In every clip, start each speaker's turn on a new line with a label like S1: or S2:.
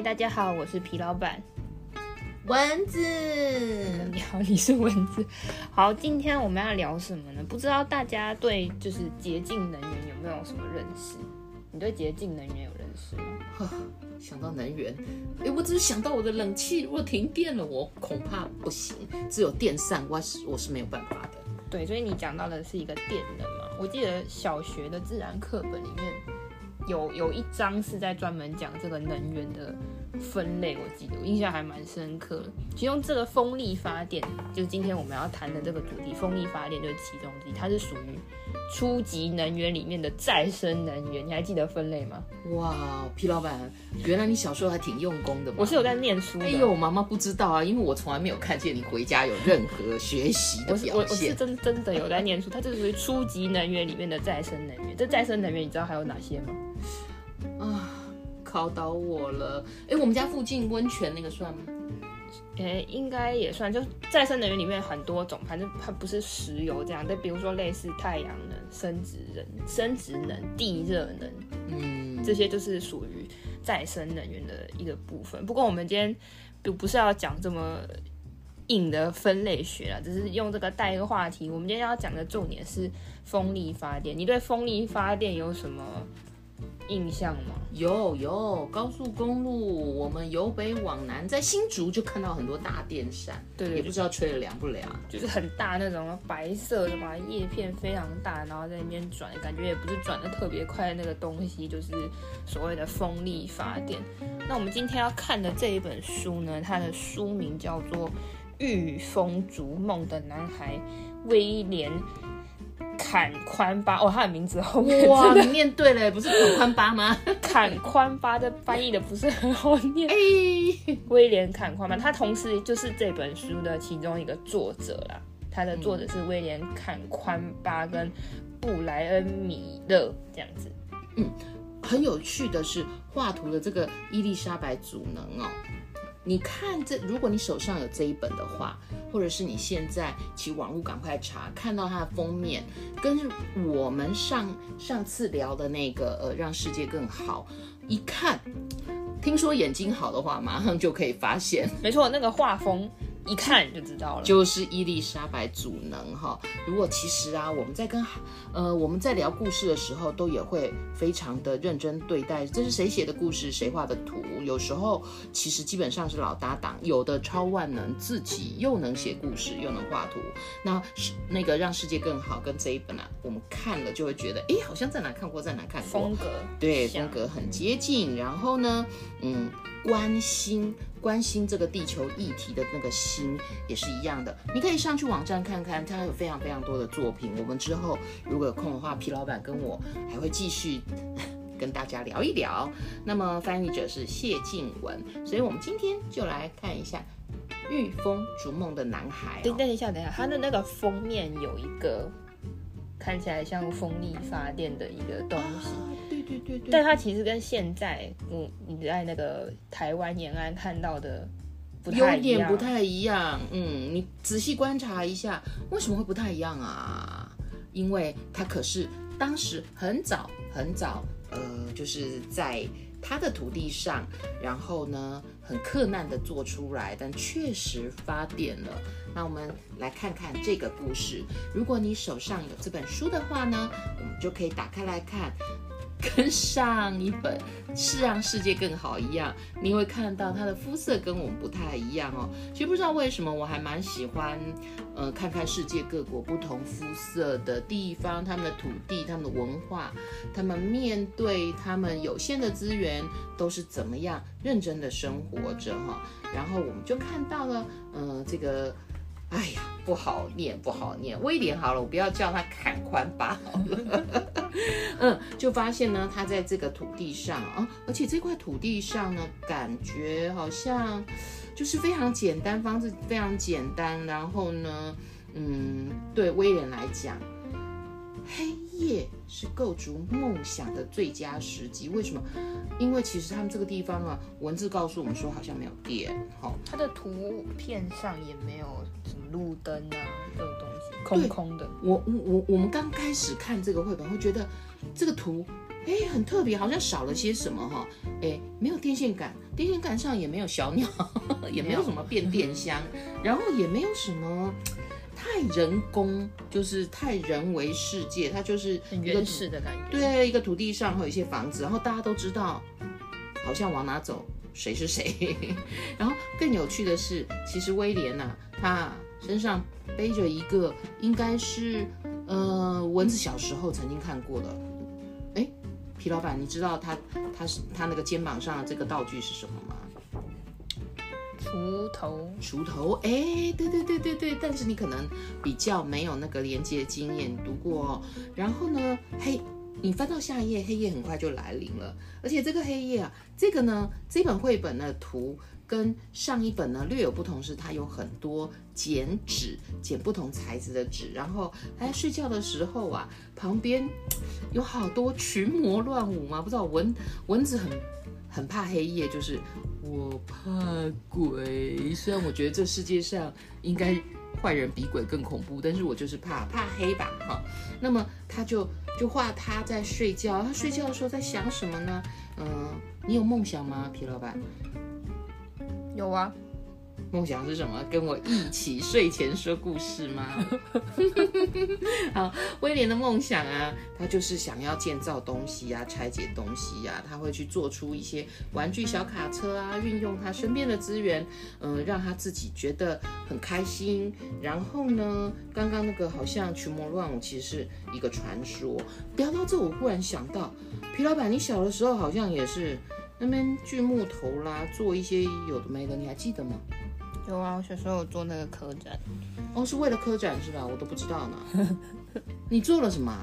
S1: 嗨，大家好，我是皮老板。
S2: 蚊子，
S1: 你好，你是蚊子。好，今天我们要聊什么呢？不知道大家对就是洁净能源有没有什么认识？你对洁净能源有认识吗？
S2: 想到能源，哎，我只是想到我的冷气如果停电了，我恐怕不行，只有电扇，我是我是没有办法的。
S1: 对，所以你讲到的是一个电能嘛？我记得小学的自然课本里面有有一章是在专门讲这个能源的。分类我记得我印象还蛮深刻的，其中这个风力发电就是今天我们要谈的这个主题，风力发电就是其中之一，它是属于初级能源里面的再生能源，你还记得分类吗？
S2: 哇，皮老板，原来你小时候还挺用功的。
S1: 我是有在念书的。
S2: 哎呦，妈妈不知道啊，因为我从来没有看见你回家有任何学习的表现。
S1: 我是我是真真的有在念书，它这是属于初级能源里面的再生能源。这再生能源你知道还有哪些吗？
S2: 啊。考倒我了！哎，我们家附近温泉那个算吗？
S1: 哎，应该也算。就再生能源里面很多种，反正它不是石油这样。但比如说类似太阳能、生殖能、生质能、地热能，嗯，这些就是属于再生能源的一个部分。不过我们今天不不是要讲这么硬的分类学啦，只是用这个带一个话题。我们今天要讲的重点是风力发电。你对风力发电有什么印象吗？
S2: 有有，高速公路，我们由北往南，在新竹就看到很多大电扇，
S1: 对，对，对，
S2: 也不知道吹得凉不凉，
S1: 就是很大那种白色的嘛，叶片非常大，然后在那边转，感觉也不是转的特别快那个东西，就是所谓的风力发电。那我们今天要看的这一本书呢，它的书名叫做《御风逐梦的男孩》，威廉。坎宽巴哦，他的名字后面
S2: 哇，你念对了，不是坎宽巴吗？
S1: 坎宽巴的翻译的不是很好念。哎，威廉坎宽巴，他同时就是这本书的其中一个作者啦。他的作者是威廉坎宽巴跟布莱恩米勒这样子。
S2: 嗯，很有趣的是画图的这个伊丽莎白祖能哦。你看这，如果你手上有这一本的话，或者是你现在去网络赶快查，看到它的封面，跟我们上上次聊的那个呃，让世界更好，一看，听说眼睛好的话，马上就可以发现，
S1: 没错，那个画风。一看就知道了，
S2: 就是伊丽莎白主能哈。如果其实啊，我们在跟呃我们在聊故事的时候，都也会非常的认真对待。这是谁写的故事，谁画的图？有时候其实基本上是老搭档，有的超万能，自己又能写故事又能画图。那是那个让世界更好，跟这一本啊，我们看了就会觉得，哎，好像在哪看过，在哪看过。
S1: 风格
S2: 对，风格很接近。然后呢，嗯。关心关心这个地球议题的那个心也是一样的，你可以上去网站看看，他有非常非常多的作品。我们之后如果有空的话，皮老板跟我还会继续跟大家聊一聊。那么翻译者是谢静文，所以我们今天就来看一下《御风逐梦的男孩》哦。
S1: 等等一下，等一下，他的那个封面有一个看起来像风力发电的一个东西。啊
S2: 对对对，
S1: 但它其实跟现在，嗯，你在那个台湾沿岸看到的不太，有点
S2: 不太一样。嗯，你仔细观察一下，为什么会不太一样啊？因为它可是当时很早很早，呃，就是在它的土地上，然后呢，很困难的做出来，但确实发电了。那我们来看看这个故事。如果你手上有这本书的话呢，我们就可以打开来看。跟上一本是让世界更好一样，你会看到他的肤色跟我们不太一样哦。其实不知道为什么，我还蛮喜欢，呃，看看世界各国不同肤色的地方，他们的土地、他们的文化，他们面对他们有限的资源都是怎么样认真的生活着哈。然后我们就看到了，呃，这个。哎呀，不好念，不好念。威廉好了，我不要叫他坎宽巴好了。嗯，就发现呢，他在这个土地上啊，而且这块土地上呢，感觉好像就是非常简单，方式非常简单。然后呢，嗯，对威廉来讲，黑夜是构筑梦想的最佳时机。为什么？因为其实他们这个地方啊，文字告诉我们说好像没有电。好，
S1: 它的图片上也没有什么路灯啊，这种东西，空空的。
S2: 我我我我们刚开始看这个绘本会觉得。这个图，哎，很特别，好像少了些什么哈，哎，没有电线杆，电线杆上也没有小鸟，也没有什么变电箱，然后也没有什么太人工，就是太人为世界，它就是
S1: 很原始的感觉。
S2: 对，一个土地上会有一些房子，然后大家都知道，好像往哪走，谁是谁。然后更有趣的是，其实威廉呐、啊，他身上背着一个，应该是。呃，蚊子小时候曾经看过的，哎，皮老板，你知道他他是他那个肩膀上的这个道具是什么吗？
S1: 锄头，
S2: 锄头，哎，对对对对对，但是你可能比较没有那个连接经验，读过哦。然后呢，黑，你翻到下一页，黑夜很快就来临了，而且这个黑夜啊，这个呢，这本绘本的图。跟上一本呢略有不同，是它有很多剪纸，剪不同材质的纸，然后在睡觉的时候啊，旁边 有好多群魔乱舞嘛，不知道蚊蚊子很很怕黑夜，就是我怕鬼，虽然我觉得这世界上应该坏人比鬼更恐怖，但是我就是怕怕黑吧，哈。那么他就就画他在睡觉，他睡觉的时候在想什么呢？嗯，你有梦想吗，皮老板？
S1: 有啊，
S2: 梦想是什么？跟我一起睡前说故事吗？好，威廉的梦想啊，他就是想要建造东西啊，拆解东西呀、啊，他会去做出一些玩具小卡车啊，运用他身边的资源，嗯、呃，让他自己觉得很开心。然后呢，刚刚那个好像群魔乱舞，其实是一个传说。聊到这，我忽然想到，皮老板，你小的时候好像也是。那边锯木头啦，做一些有的没的，你还记得吗？
S1: 有啊，我小时候有做那个科展。
S2: 哦，是为了科展是吧？我都不知道呢。你做了什么？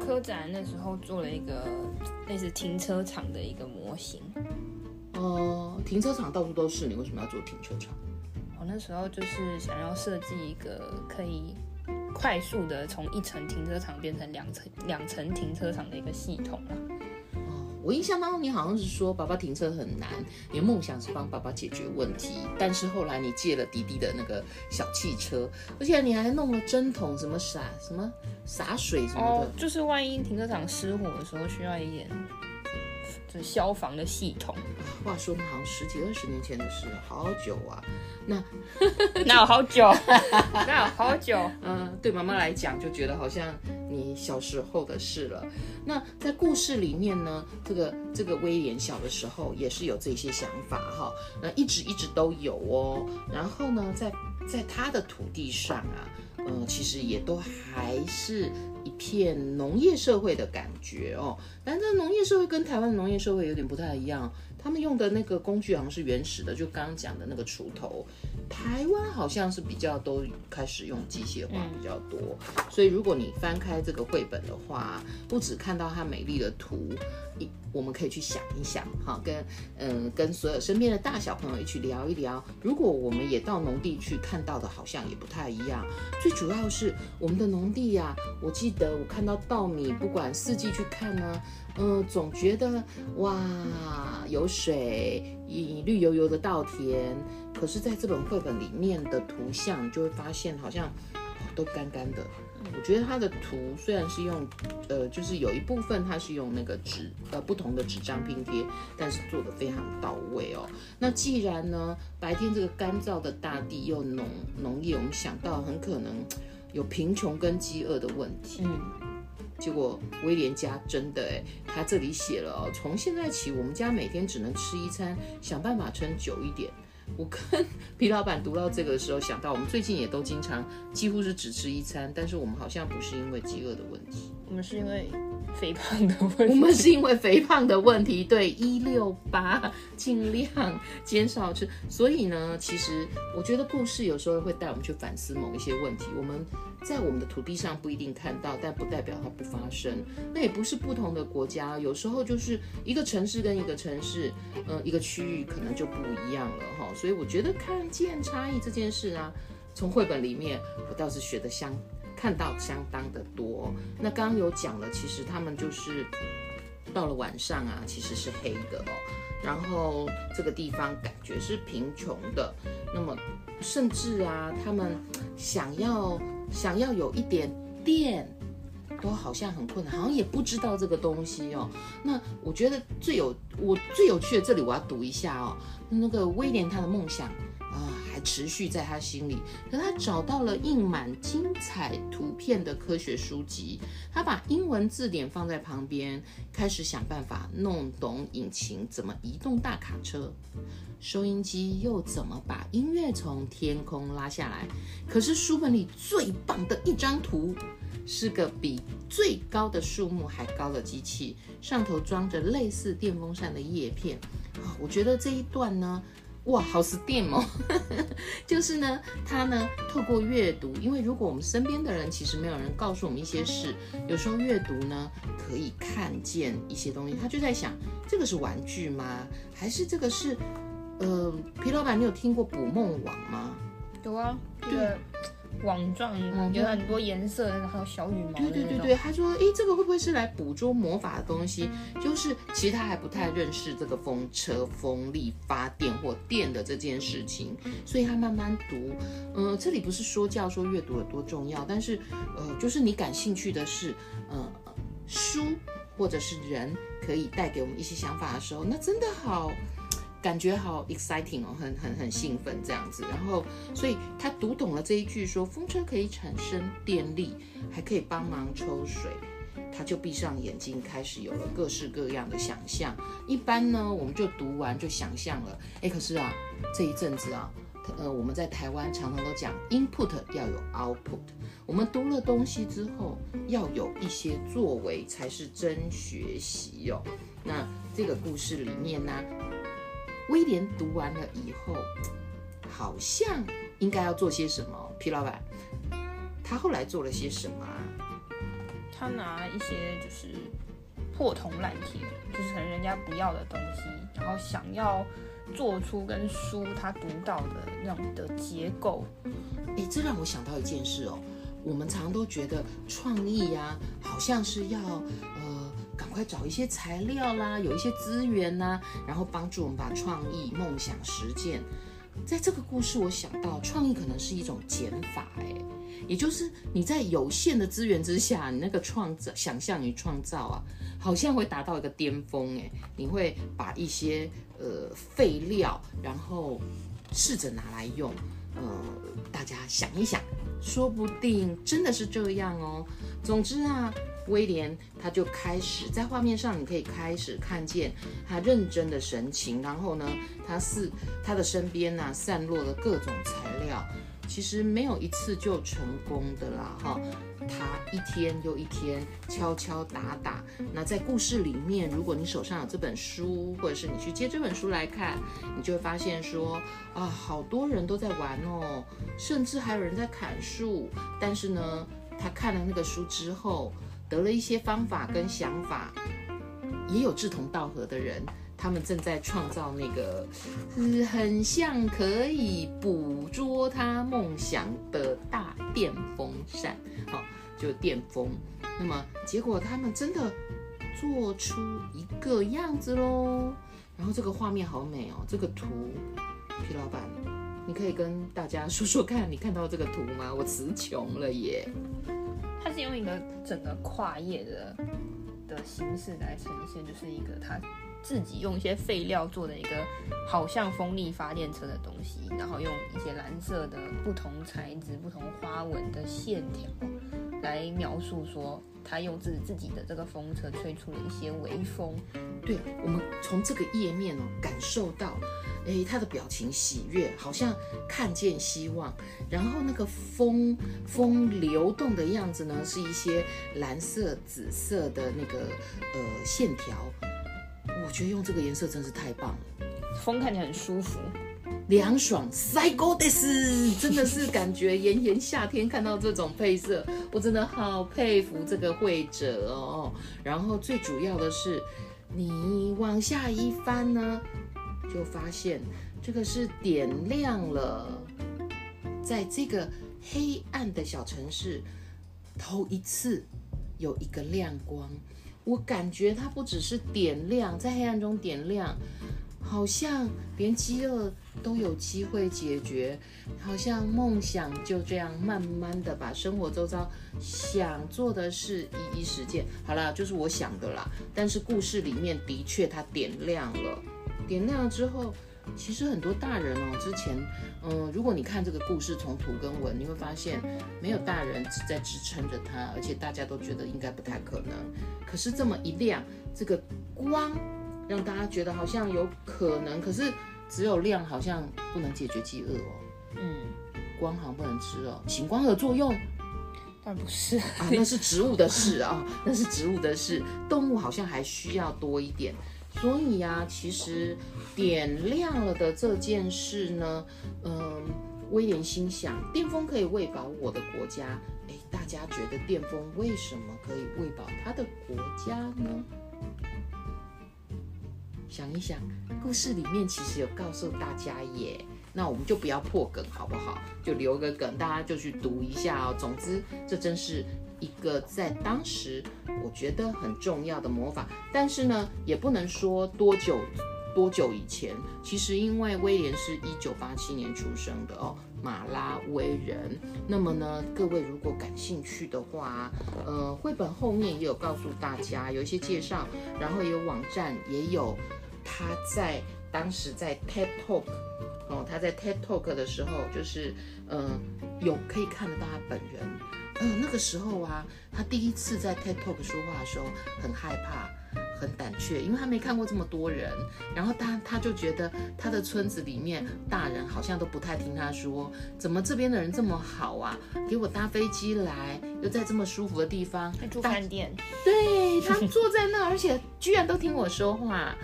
S1: 科展那时候做了一个类似停车场的一个模型。
S2: 哦、呃，停车场到处都是，你为什么要做停车场？
S1: 我那时候就是想要设计一个可以快速的从一层停车场变成两层两层停车场的一个系统啦。
S2: 我印象当中，你好像是说爸爸停车很难，你的梦想是帮爸爸解决问题，但是后来你借了滴滴的那个小汽车，而且你还弄了针筒，什么洒什么洒水什么的，
S1: 就是万一停车场失火的时候需要一点。是消防的系统。
S2: 话说那好像十几二十年前的事，好久啊。那
S1: 那有好久？那有好久？
S2: 嗯，对妈妈来讲，就觉得好像你小时候的事了。那在故事里面呢，这个这个威廉小的时候也是有这些想法哈。那一直一直都有哦。然后呢，在在他的土地上啊，嗯，其实也都还是。一片农业社会的感觉哦，但这农业社会跟台湾的农业社会有点不太一样，他们用的那个工具好像是原始的，就刚刚讲的那个锄头。台湾好像是比较都开始用机械化比较多，所以如果你翻开这个绘本的话，不只看到它美丽的图，一我们可以去想一想哈，跟嗯跟所有身边的大小朋友一起聊一聊，如果我们也到农地去看到的，好像也不太一样。最主要是我们的农地呀，我记得我看到稻米，不管四季去看呢，嗯，总觉得哇有水，一绿油油的稻田。可是，在这本绘本里面的图像，就会发现好像都干干的。我觉得它的图虽然是用，呃，就是有一部分它是用那个纸，呃，不同的纸张拼贴，但是做得非常到位哦。那既然呢，白天这个干燥的大地又农农业，我们想到很可能有贫穷跟饥饿的问题。嗯，结果威廉家真的诶，他这里写了哦，从现在起，我们家每天只能吃一餐，想办法撑久一点。我跟 皮老板读到这个的时候，想到我们最近也都经常几乎是只吃一餐，但是我们好像不是因为饥饿的问题，
S1: 我们是因为肥胖的问题，
S2: 我们是因为肥胖的问题，对，一六八尽量减少吃。所以呢，其实我觉得故事有时候会带我们去反思某一些问题。我们在我们的土地上不一定看到，但不代表它不发生。那也不是不同的国家，有时候就是一个城市跟一个城市，呃，一个区域可能就不一样了哈。所以我觉得看见差异这件事啊，从绘本里面我倒是学得相。看到相当的多，那刚刚有讲了，其实他们就是到了晚上啊，其实是黑的哦，然后这个地方感觉是贫穷的，那么甚至啊，他们想要想要有一点电，都好像很困难，好像也不知道这个东西哦。那我觉得最有我最有趣的，这里我要读一下哦，那个威廉他的梦想啊。持续在他心里，可他找到了印满精彩图片的科学书籍，他把英文字典放在旁边，开始想办法弄懂引擎怎么移动大卡车，收音机又怎么把音乐从天空拉下来。可是书本里最棒的一张图，是个比最高的树木还高的机器，上头装着类似电风扇的叶片。我觉得这一段呢。哇，好 STEAM 哦！就是呢，他呢透过阅读，因为如果我们身边的人其实没有人告诉我们一些事，有时候阅读呢可以看见一些东西。他就在想，这个是玩具吗？还是这个是……呃，皮老板，你有听过捕梦网吗？
S1: 有啊，对。网状有很多颜色，然后小羽毛。
S2: 对对对对，他说：“哎，这个会不会是来捕捉魔法的东西？就是其实他还不太认识这个风车、风力发电或电的这件事情，所以他慢慢读。嗯，这里不是说教说阅读有多重要，但是呃，就是你感兴趣的是，呃，书或者是人可以带给我们一些想法的时候，那真的好。”感觉好 exciting 哦，很很很兴奋这样子，然后所以他读懂了这一句说风车可以产生电力，还可以帮忙抽水，他就闭上眼睛，开始有了各式各样的想象。一般呢，我们就读完就想象了，哎，可是啊，这一阵子啊，呃，我们在台湾常常都讲 input 要有 output，我们读了东西之后要有一些作为才是真学习哟、哦。那这个故事里面呢？威廉读完了以后，好像应该要做些什么。皮老板，他后来做了些什么？
S1: 他拿一些就是破铜烂铁，就是可能人家不要的东西，然后想要做出跟书他读到的那种的结构。
S2: 诶，这让我想到一件事哦。我们常都觉得创意呀、啊，好像是要呃。赶快找一些材料啦，有一些资源呐，然后帮助我们把创意梦想实践。在这个故事，我想到创意可能是一种减法，哎，也就是你在有限的资源之下，你那个创造、想象与创造啊，好像会达到一个巅峰，哎，你会把一些呃废料，然后试着拿来用，呃，大家想一想，说不定真的是这样哦。总之啊。威廉他就开始在画面上，你可以开始看见他认真的神情。然后呢，他是他的身边呢、散落了各种材料，其实没有一次就成功的啦哈。他一天又一天敲敲打打。那在故事里面，如果你手上有这本书，或者是你去借这本书来看，你就会发现说啊，好多人都在玩哦，甚至还有人在砍树。但是呢，他看了那个书之后。得了一些方法跟想法，也有志同道合的人，他们正在创造那个，是很像可以捕捉他梦想的大电风扇，好，就电风。那么结果他们真的做出一个样子喽，然后这个画面好美哦，这个图，皮老板，你可以跟大家说说看，你看到这个图吗？我词穷了耶。
S1: 它是用一个整个跨页的的形式来呈现，就是一个他自己用一些废料做的一个好像风力发电车的东西，然后用一些蓝色的不同材质、不同花纹的线条，来描述说，他用自自己的这个风车吹出了一些微风。
S2: 对，我们从这个页面哦，感受到，哎，他的表情喜悦，好像看见希望。然后那个风风流动的样子呢，是一些蓝色、紫色的那个呃线条。我觉得用这个颜色真是太棒了，
S1: 风看起来很舒服。
S2: 凉爽，最高です，真的是感觉炎炎夏天看到这种配色，我真的好佩服这个绘者哦。然后最主要的是，你往下一翻呢，就发现这个是点亮了，在这个黑暗的小城市，头一次有一个亮光。我感觉它不只是点亮，在黑暗中点亮。好像连饥饿都有机会解决，好像梦想就这样慢慢的把生活周遭想做的事一一实践。好了，就是我想的啦。但是故事里面的确它点亮了，点亮了之后，其实很多大人哦，之前，嗯，如果你看这个故事从图跟文，你会发现没有大人在支撑着它，而且大家都觉得应该不太可能。可是这么一亮，这个光。让大家觉得好像有可能，可是只有亮好像不能解决饥饿哦。嗯，光好像不能吃哦。行光合作用，
S1: 但不是
S2: 啊，那是植物的事啊，那是植物的事。动物好像还需要多一点。所以呀、其实点亮了的这件事呢，嗯，威廉心想，电风可以喂饱我的国家。哎，大家觉得电风为什么可以喂饱他的国家呢？想一想，故事里面其实有告诉大家耶，那我们就不要破梗好不好？就留个梗，大家就去读一下哦。总之，这真是一个在当时我觉得很重要的魔法，但是呢，也不能说多久多久以前。其实因为威廉是一九八七年出生的哦，马拉威人。那么呢，各位如果感兴趣的话，呃，绘本后面也有告诉大家有一些介绍，然后有网站也有。他在当时在 TED Talk 哦，他在 TED Talk 的时候，就是嗯、呃，有可以看得到他本人。嗯、呃，那个时候啊，他第一次在 TED Talk 说话的时候，很害怕，很胆怯，因为他没看过这么多人。然后他他就觉得他的村子里面大人好像都不太听他说，怎么这边的人这么好啊？给我搭飞机来，又在这么舒服的地方
S1: 住饭店，
S2: 对，他坐在那，而且居然都听我说话。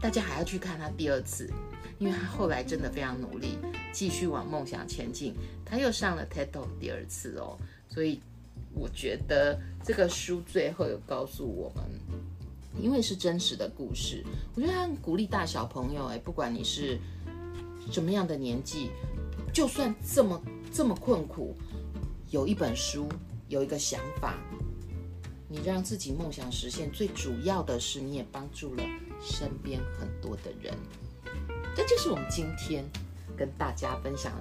S2: 大家还要去看他第二次，因为他后来真的非常努力，继续往梦想前进。他又上了 TED Talk 第二次哦，所以我觉得这个书最后有告诉我们，因为是真实的故事，我觉得他很鼓励大小朋友，哎，不管你是什么样的年纪，就算这么这么困苦，有一本书，有一个想法。你让自己梦想实现，最主要的是你也帮助了身边很多的人。这就是我们今天跟大家分享。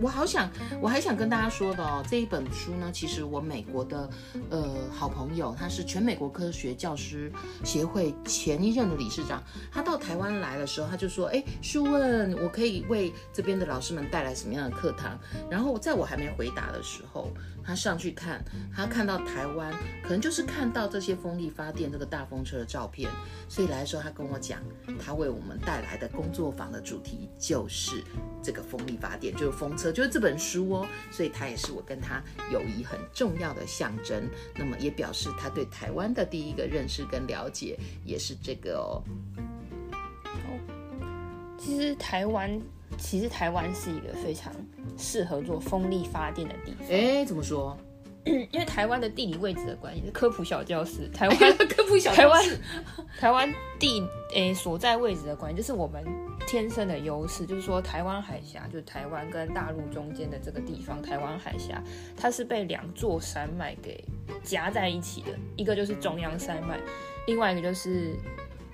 S2: 我好想，我还想跟大家说的哦，这一本书呢，其实我美国的呃好朋友，他是全美国科学教师协会前一任的理事长，他到台湾来的时候，他就说，哎，书问我可以为这边的老师们带来什么样的课堂？然后在我还没回答的时候。他上去看，他看到台湾，可能就是看到这些风力发电这个大风车的照片，所以来的时候他跟我讲，他为我们带来的工作坊的主题就是这个风力发电，就是风车，就是这本书哦，所以他也是我跟他友谊很重要的象征。那么也表示他对台湾的第一个认识跟了解也是这个哦。
S1: 哦，其实台湾。其实台湾是一个非常适合做风力发电的地方。
S2: 哎，怎么说？
S1: 因为台湾的地理位置的关系，是科普小教室。台湾、
S2: 哎、科普小教室。
S1: 台湾台湾地诶所在位置的关系，就是我们天生的优势。就是说，台湾海峡，就是台湾跟大陆中间的这个地方，台湾海峡，它是被两座山脉给夹在一起的。一个就是中央山脉，另外一个就是。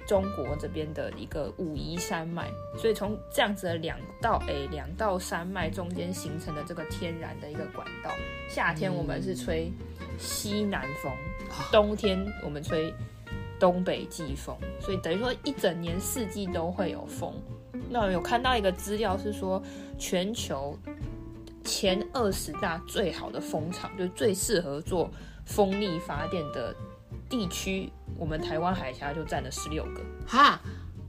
S1: 中国这边的一个武夷山脉，所以从这样子的两道诶两道山脉中间形成的这个天然的一个管道，夏天我们是吹西南风，冬天我们吹东北季风，所以等于说一整年四季都会有风。那有看到一个资料是说，全球前二十大最好的风场，就最适合做风力发电的地区，我们台湾海峡就占了十六个。
S2: 哈。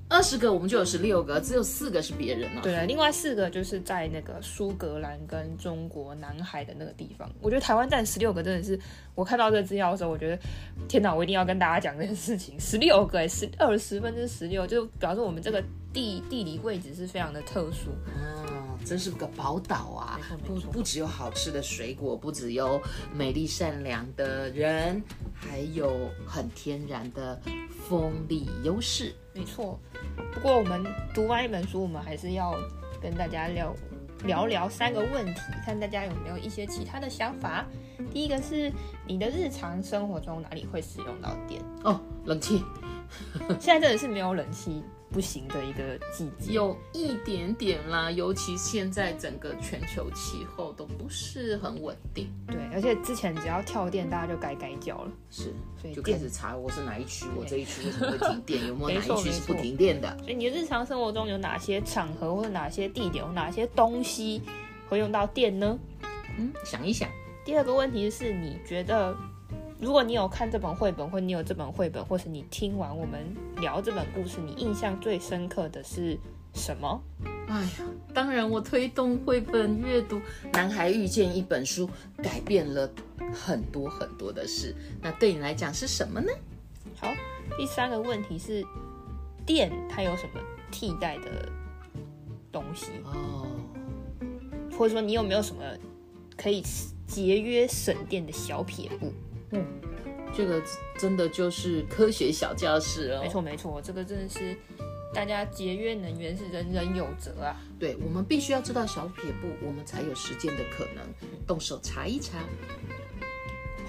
S2: 二十个我们就有十六个，只有四个是别人了。
S1: 对啊，另外四个就是在那个苏格兰跟中国南海的那个地方。我觉得台湾占十六个真的是，我看到这个资料的时候，我觉得天哪，我一定要跟大家讲这件事情。十六个，十二十分之十六，就表示我们这个地地理位置是非常的特殊。
S2: 嗯，真是个宝岛啊！不不只有好吃的水果，不只有美丽善良的人，还有很天然的风力优势。
S1: 没错。不过我们读完一本书，我们还是要跟大家聊聊聊三个问题，看大家有没有一些其他的想法。第一个是你的日常生活中哪里会使用到电？
S2: 哦，冷气。
S1: 现在真的是没有冷气。不行的一个季节，
S2: 有一点点啦，尤其现在整个全球气候都不是很稳定。
S1: 对，而且之前只要跳电，大家就该该叫了。
S2: 是，所以就开始查我是哪一区，我这一区为什么会停电，有没有哪一区是不停电的？
S1: 所以你日常生活中有哪些场合或者哪些地点，有哪些东西会用到电呢？
S2: 嗯，想一想。
S1: 第二个问题是你觉得？如果你有看这本绘本，或你有这本绘本，或是你听完我们聊这本故事，你印象最深刻的是什么？
S2: 哎呀，当然我推动绘本阅读，男孩遇见一本书，改变了很多很多的事。那对你来讲是什么呢？
S1: 好，第三个问题是，电它有什么替代的东西？哦，或者说你有没有什么可以节约省电的小撇步？
S2: 嗯，这个真的就是科学小教室哦。
S1: 没错没错，这个真的是大家节约能源是人人有责啊。
S2: 对，我们必须要知道小撇步，我们才有实践的可能。动手查一查。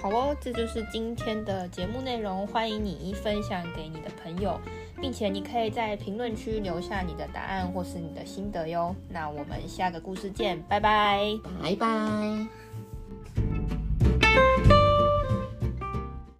S1: 好哦，这就是今天的节目内容。欢迎你分享给你的朋友，并且你可以在评论区留下你的答案或是你的心得哟。那我们下个故事见，拜拜，
S2: 拜拜。